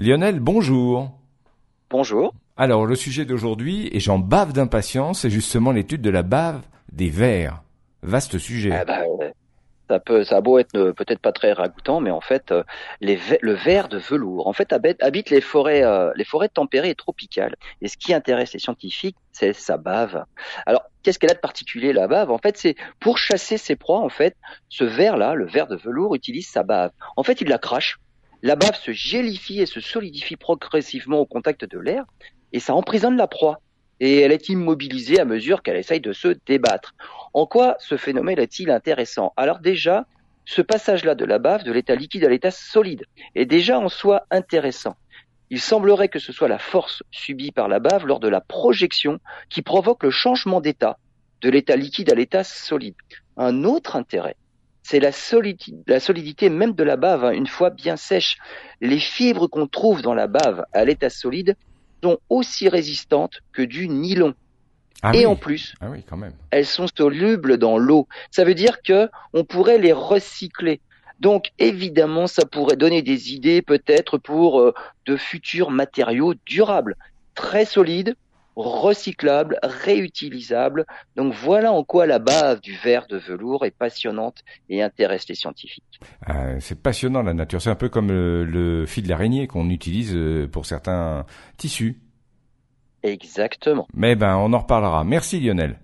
Lionel, bonjour. Bonjour. Alors, le sujet d'aujourd'hui, et j'en bave d'impatience, c'est justement l'étude de la bave des vers. Vaste sujet. Ah bah, ça peut, ça a beau être euh, peut-être pas très ragoûtant, mais en fait, euh, les, le ver de velours, en fait, habite les forêts, euh, les forêts tempérées et tropicales. Et ce qui intéresse les scientifiques, c'est sa bave. Alors, qu'est-ce qu'elle a de particulier la bave? En fait, c'est pour chasser ses proies. En fait, ce ver-là, le ver de velours, utilise sa bave. En fait, il la crache. La bave se gélifie et se solidifie progressivement au contact de l'air, et ça emprisonne la proie et elle est immobilisée à mesure qu'elle essaye de se débattre. En quoi ce phénomène est-il intéressant? Alors déjà, ce passage-là de la bave de l'état liquide à l'état solide est déjà en soi intéressant. Il semblerait que ce soit la force subie par la bave lors de la projection qui provoque le changement d'état de l'état liquide à l'état solide. Un autre intérêt, c'est la, la, solidité même de la bave, hein, une fois bien sèche. Les fibres qu'on trouve dans la bave à l'état solide sont aussi résistantes que du nylon. Ah et en plus, ah oui, quand même. elles sont solubles dans l'eau. Ça veut dire que on pourrait les recycler. Donc évidemment, ça pourrait donner des idées peut-être pour euh, de futurs matériaux durables, très solides, recyclables, réutilisables. Donc voilà en quoi la base du verre de velours est passionnante et intéresse les scientifiques. Euh, c'est passionnant la nature. C'est un peu comme le, le fil d'araignée qu'on utilise euh, pour certains tissus. Exactement. Mais ben, on en reparlera. Merci Lionel.